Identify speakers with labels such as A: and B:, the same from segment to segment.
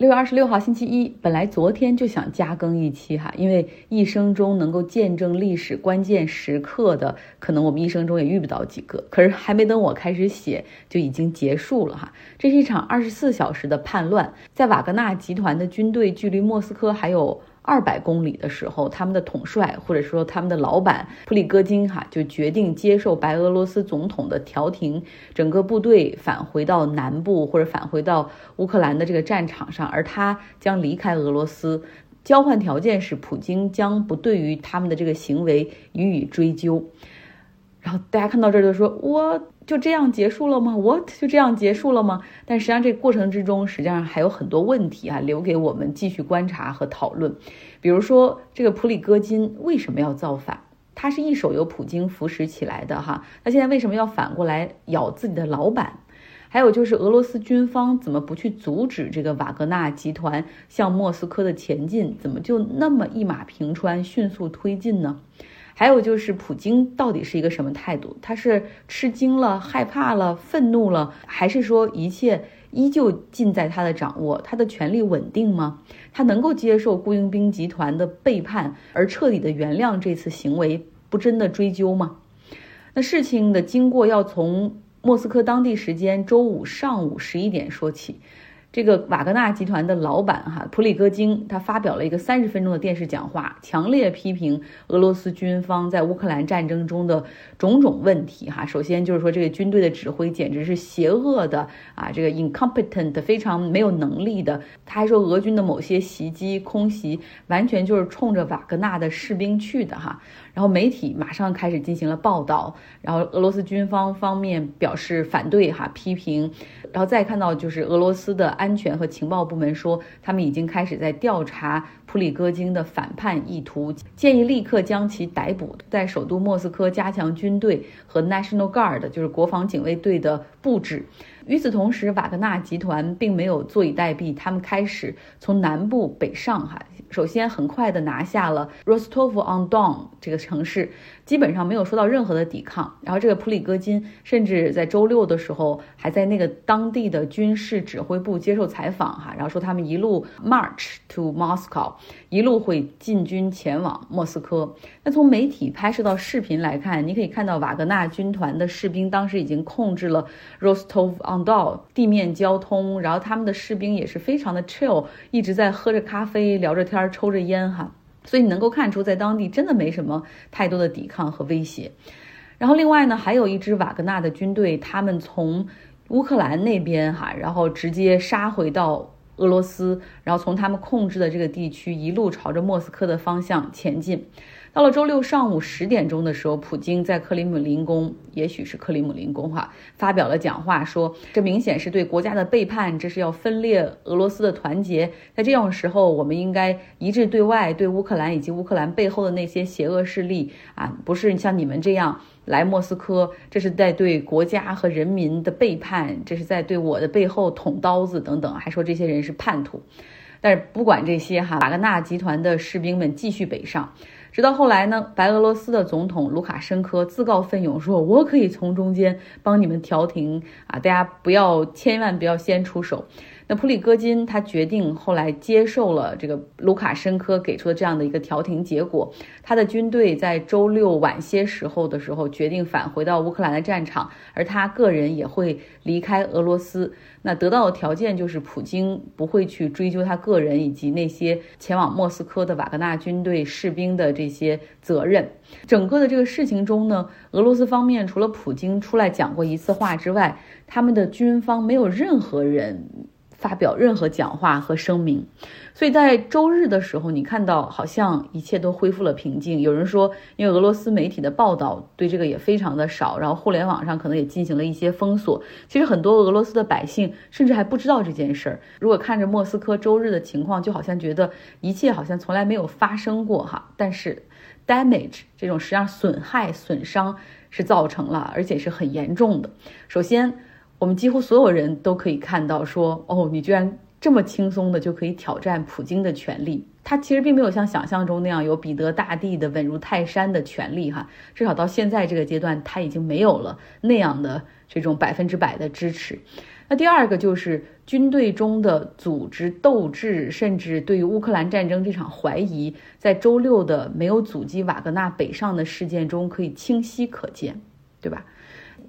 A: 六月二十六号星期一，本来昨天就想加更一期哈，因为一生中能够见证历史关键时刻的，可能我们一生中也遇不到几个。可是还没等我开始写，就已经结束了哈。这是一场二十四小时的叛乱，在瓦格纳集团的军队距离莫斯科还有。二百公里的时候，他们的统帅或者说他们的老板普里戈金哈就决定接受白俄罗斯总统的调停，整个部队返回到南部或者返回到乌克兰的这个战场上，而他将离开俄罗斯。交换条件是普京将不对于他们的这个行为予以追究。然后大家看到这儿就说我。就这样结束了吗？What 就这样结束了吗？但实际上这过程之中，实际上还有很多问题啊，留给我们继续观察和讨论。比如说，这个普里戈金为什么要造反？他是一手由普京扶持起来的哈，那现在为什么要反过来咬自己的老板？还有就是俄罗斯军方怎么不去阻止这个瓦格纳集团向莫斯科的前进？怎么就那么一马平川，迅速推进呢？还有就是普京到底是一个什么态度？他是吃惊了、害怕了、愤怒了，还是说一切依旧尽在他的掌握？他的权力稳定吗？他能够接受雇佣兵集团的背叛而彻底的原谅这次行为，不真的追究吗？那事情的经过要从莫斯科当地时间周五上午十一点说起。这个瓦格纳集团的老板哈普里戈金，他发表了一个三十分钟的电视讲话，强烈批评俄罗斯军方在乌克兰战争中的种种问题哈。首先就是说这个军队的指挥简直是邪恶的啊，这个 incompetent 非常没有能力的。他还说俄军的某些袭击空袭完全就是冲着瓦格纳的士兵去的哈。然后媒体马上开始进行了报道，然后俄罗斯军方方面表示反对哈批评，然后再看到就是俄罗斯的安全和情报部门说他们已经开始在调查普里戈金的反叛意图，建议立刻将其逮捕，在首都莫斯科加强军队和 National Guard 就是国防警卫队的布置。与此同时，瓦格纳集团并没有坐以待毙，他们开始从南部北上哈。首先，很快的拿下了 Rostov-on-Don 这个城市，基本上没有受到任何的抵抗。然后，这个普里戈金甚至在周六的时候还在那个当地的军事指挥部接受采访，哈，然后说他们一路 march to Moscow，一路会进军前往莫斯科。那从媒体拍摄到视频来看，你可以看到瓦格纳军团的士兵当时已经控制了 Rostov-on-Don 地面交通，然后他们的士兵也是非常的 chill，一直在喝着咖啡聊着天。抽着烟哈，所以你能够看出，在当地真的没什么太多的抵抗和威胁。然后另外呢，还有一支瓦格纳的军队，他们从乌克兰那边哈，然后直接杀回到俄罗斯，然后从他们控制的这个地区一路朝着莫斯科的方向前进。到了周六上午十点钟的时候，普京在克里姆林宫，也许是克里姆林宫哈，发表了讲话，说这明显是对国家的背叛，这是要分裂俄罗斯的团结。在这种时候，我们应该一致对外，对乌克兰以及乌克兰背后的那些邪恶势力啊，不是像你们这样来莫斯科，这是在对国家和人民的背叛，这是在对我的背后捅刀子等等，还说这些人是叛徒。但是不管这些哈，瓦格纳集团的士兵们继续北上。直到后来呢，白俄罗斯的总统卢卡申科自告奋勇说：“我可以从中间帮你们调停啊，大家不要，千万不要先出手。”那普里戈金他决定后来接受了这个卢卡申科给出的这样的一个调停结果，他的军队在周六晚些时候的时候决定返回到乌克兰的战场，而他个人也会离开俄罗斯。那得到的条件就是普京不会去追究他个人以及那些前往莫斯科的瓦格纳军队士兵的这些责任。整个的这个事情中呢，俄罗斯方面除了普京出来讲过一次话之外，他们的军方没有任何人。发表任何讲话和声明，所以在周日的时候，你看到好像一切都恢复了平静。有人说，因为俄罗斯媒体的报道对这个也非常的少，然后互联网上可能也进行了一些封锁。其实很多俄罗斯的百姓甚至还不知道这件事儿。如果看着莫斯科周日的情况，就好像觉得一切好像从来没有发生过哈。但是，damage 这种实际上损害、损伤是造成了，而且是很严重的。首先。我们几乎所有人都可以看到，说哦，你居然这么轻松的就可以挑战普京的权利。他其实并没有像想象中那样有彼得大帝的稳如泰山的权利，哈，至少到现在这个阶段，他已经没有了那样的这种百分之百的支持。那第二个就是军队中的组织斗志，甚至对于乌克兰战争这场怀疑，在周六的没有阻击瓦格纳北上的事件中可以清晰可见，对吧？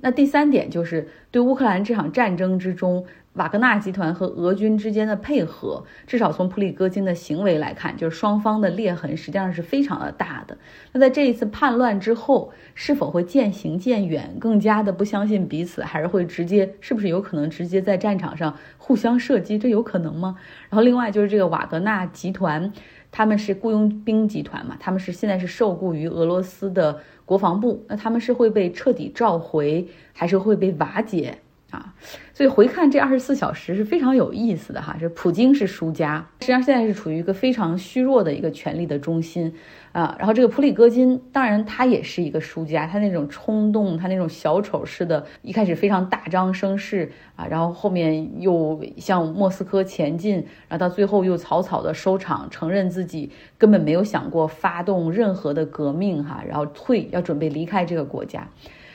A: 那第三点就是对乌克兰这场战争之中。瓦格纳集团和俄军之间的配合，至少从普里戈金的行为来看，就是双方的裂痕实际上是非常的大的。那在这一次叛乱之后，是否会渐行渐远，更加的不相信彼此，还是会直接，是不是有可能直接在战场上互相射击？这有可能吗？然后另外就是这个瓦格纳集团，他们是雇佣兵集团嘛，他们是现在是受雇于俄罗斯的国防部，那他们是会被彻底召回，还是会被瓦解？啊，所以回看这二十四小时是非常有意思的哈。这普京是输家，实际上现在是处于一个非常虚弱的一个权力的中心啊。然后这个普里戈金，当然他也是一个输家，他那种冲动，他那种小丑式的，一开始非常大张声势啊，然后后面又向莫斯科前进，然后到最后又草草的收场，承认自己根本没有想过发动任何的革命哈，然后退，要准备离开这个国家。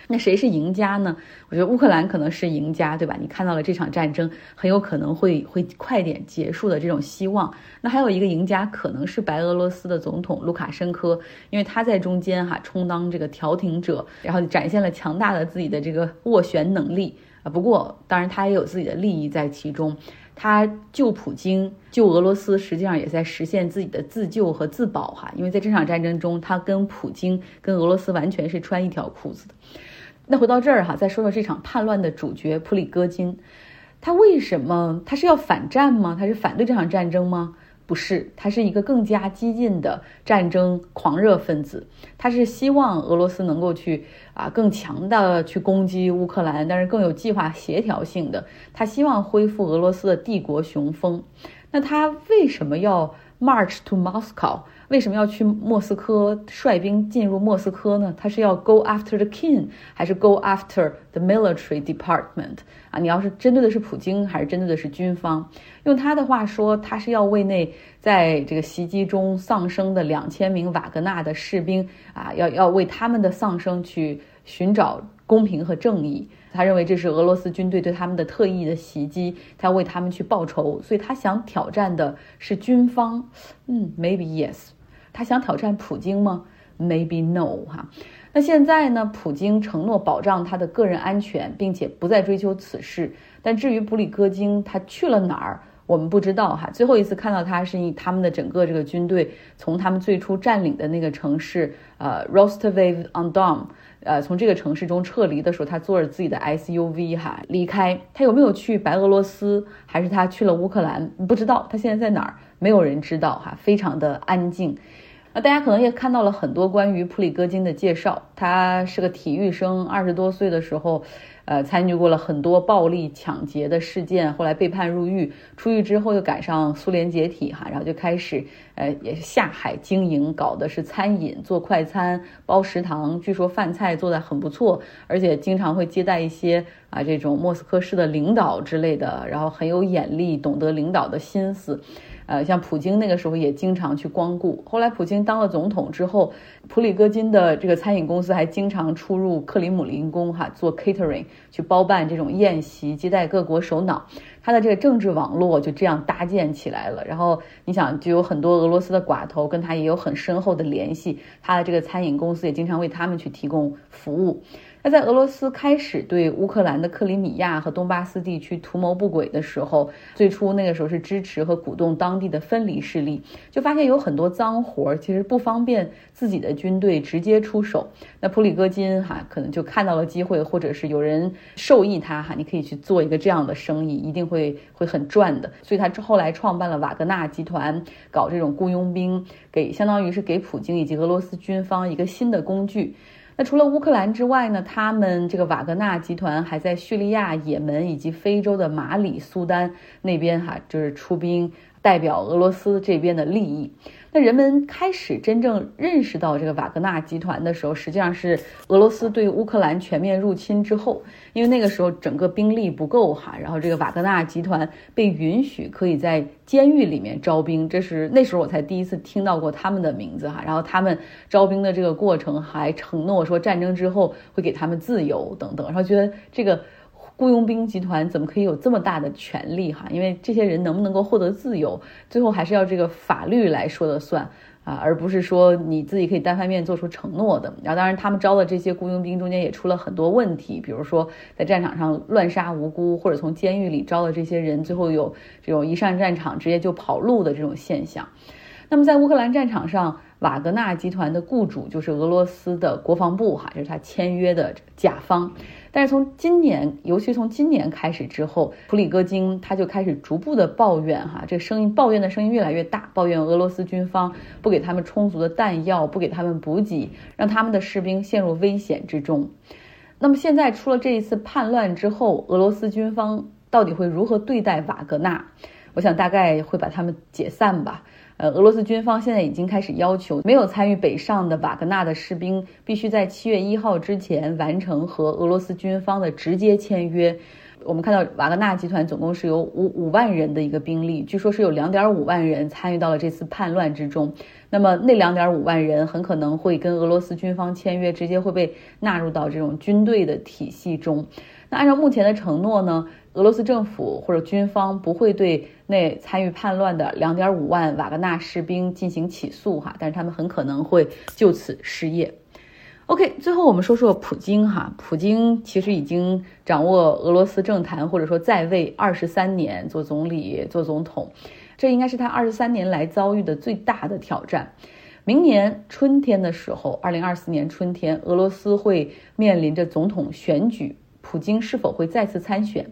A: 那谁是赢家呢？我觉得乌克兰可能是赢家，对吧？你看到了这场战争很有可能会会快点结束的这种希望。那还有一个赢家可能是白俄罗斯的总统卢卡申科，因为他在中间哈充当这个调停者，然后展现了强大的自己的这个斡旋能力啊。不过当然他也有自己的利益在其中，他救普京、救俄罗斯，实际上也在实现自己的自救和自保哈。因为在这场战争中，他跟普京、跟俄罗斯完全是穿一条裤子的。那回到这儿哈，再说说这场叛乱的主角普里戈金，他为什么他是要反战吗？他是反对这场战争吗？不是，他是一个更加激进的战争狂热分子。他是希望俄罗斯能够去啊更强的去攻击乌克兰，但是更有计划、协调性的。他希望恢复俄罗斯的帝国雄风。那他为什么要 march to Moscow？为什么要去莫斯科率兵进入莫斯科呢？他是要 go after the king，还是 go after the military department？啊，你要是针对的是普京，还是针对的是军方？用他的话说，他是要为那在这个袭击中丧生的两千名瓦格纳的士兵啊，要要为他们的丧生去寻找公平和正义。他认为这是俄罗斯军队对他们的特意的袭击，他为他们去报仇，所以他想挑战的是军方。嗯，maybe yes。他想挑战普京吗？Maybe no 哈。那现在呢？普京承诺保障他的个人安全，并且不再追究此事。但至于普里戈金，他去了哪儿，我们不知道哈。最后一次看到他是以他们的整个这个军队从他们最初占领的那个城市呃 Rostov on Don，呃从这个城市中撤离的时候，他坐着自己的 SUV 哈离开。他有没有去白俄罗斯，还是他去了乌克兰？不知道。他现在在哪儿？没有人知道哈，非常的安静。那大家可能也看到了很多关于普里戈金的介绍，他是个体育生，二十多岁的时候，呃，参与过了很多暴力抢劫的事件，后来被判入狱，出狱之后又赶上苏联解体哈，然后就开始呃也是下海经营，搞的是餐饮，做快餐，包食堂，据说饭菜做的很不错，而且经常会接待一些啊这种莫斯科市的领导之类的，然后很有眼力，懂得领导的心思。呃，像普京那个时候也经常去光顾。后来普京当了总统之后，普里戈金的这个餐饮公司还经常出入克里姆林宫，哈，做 catering 去包办这种宴席，接待各国首脑。他的这个政治网络就这样搭建起来了。然后你想，就有很多俄罗斯的寡头跟他也有很深厚的联系，他的这个餐饮公司也经常为他们去提供服务。那在俄罗斯开始对乌克兰的克里米亚和东巴斯地区图谋不轨的时候，最初那个时候是支持和鼓动当地的分离势力，就发现有很多脏活儿，其实不方便自己的军队直接出手。那普里戈金哈可能就看到了机会，或者是有人授意他哈，你可以去做一个这样的生意，一定会会很赚的。所以他后来创办了瓦格纳集团，搞这种雇佣兵，给相当于是给普京以及俄罗斯军方一个新的工具。那除了乌克兰之外呢？他们这个瓦格纳集团还在叙利亚、也门以及非洲的马里、苏丹那边哈，就是出兵代表俄罗斯这边的利益。那人们开始真正认识到这个瓦格纳集团的时候，实际上是俄罗斯对乌克兰全面入侵之后，因为那个时候整个兵力不够哈，然后这个瓦格纳集团被允许可以在监狱里面招兵，这是那时候我才第一次听到过他们的名字哈。然后他们招兵的这个过程还承诺说战争之后会给他们自由等等，然后觉得这个。雇佣兵集团怎么可以有这么大的权利哈？因为这些人能不能够获得自由，最后还是要这个法律来说的算啊，而不是说你自己可以单方面做出承诺的。然后，当然他们招的这些雇佣兵中间也出了很多问题，比如说在战场上乱杀无辜，或者从监狱里招的这些人，最后有这种一上战场直接就跑路的这种现象。那么在乌克兰战场上，瓦格纳集团的雇主就是俄罗斯的国防部哈，就是他签约的甲方。但是从今年，尤其从今年开始之后，普里戈金他就开始逐步的抱怨哈，这声音抱怨的声音越来越大，抱怨俄罗斯军方不给他们充足的弹药，不给他们补给，让他们的士兵陷入危险之中。那么现在出了这一次叛乱之后，俄罗斯军方到底会如何对待瓦格纳？我想大概会把他们解散吧。呃，俄罗斯军方现在已经开始要求没有参与北上的瓦格纳的士兵，必须在七月一号之前完成和俄罗斯军方的直接签约。我们看到瓦格纳集团总共是有五五万人的一个兵力，据说是有两点五万人参与到了这次叛乱之中。那么那两点五万人很可能会跟俄罗斯军方签约，直接会被纳入到这种军队的体系中。那按照目前的承诺呢？俄罗斯政府或者军方不会对那参与叛乱的两点五万瓦格纳士兵进行起诉哈，但是他们很可能会就此失业。OK，最后我们说说普京哈，普京其实已经掌握俄罗斯政坛或者说在位二十三年，做总理做总统，这应该是他二十三年来遭遇的最大的挑战。明年春天的时候，二零二四年春天，俄罗斯会面临着总统选举，普京是否会再次参选？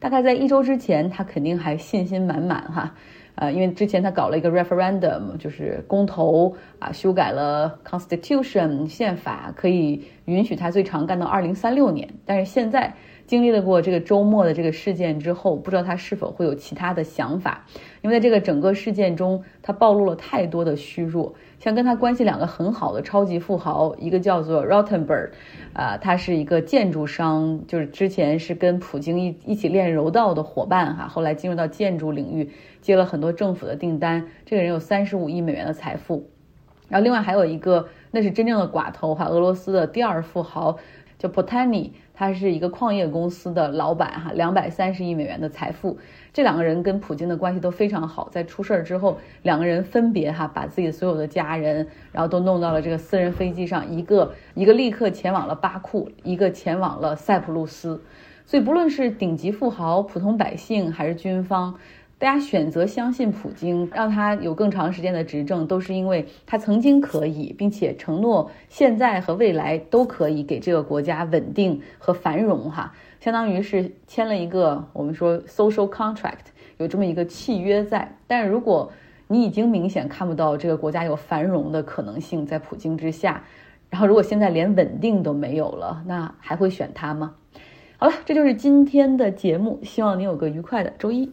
A: 大概在一周之前，他肯定还信心满满哈，呃，因为之前他搞了一个 referendum，就是公投啊，修改了 constitution 宪法，可以允许他最长干到二零三六年。但是现在经历了过这个周末的这个事件之后，不知道他是否会有其他的想法，因为在这个整个事件中，他暴露了太多的虚弱。像跟他关系两个很好的超级富豪，一个叫做 Rottenberg，啊，他是一个建筑商，就是之前是跟普京一一起练柔道的伙伴哈，后来进入到建筑领域，接了很多政府的订单。这个人有三十五亿美元的财富，然后另外还有一个，那是真正的寡头哈，俄罗斯的第二富豪叫 Potani。他是一个矿业公司的老板，哈，两百三十亿美元的财富。这两个人跟普京的关系都非常好。在出事儿之后，两个人分别哈把自己所有的家人，然后都弄到了这个私人飞机上，一个一个立刻前往了巴库，一个前往了塞浦路斯。所以不论是顶级富豪、普通百姓还是军方。大家选择相信普京，让他有更长时间的执政，都是因为他曾经可以，并且承诺现在和未来都可以给这个国家稳定和繁荣，哈，相当于是签了一个我们说 social contract，有这么一个契约在。但如果你已经明显看不到这个国家有繁荣的可能性在普京之下，然后如果现在连稳定都没有了，那还会选他吗？好了，这就是今天的节目，希望你有个愉快的周一。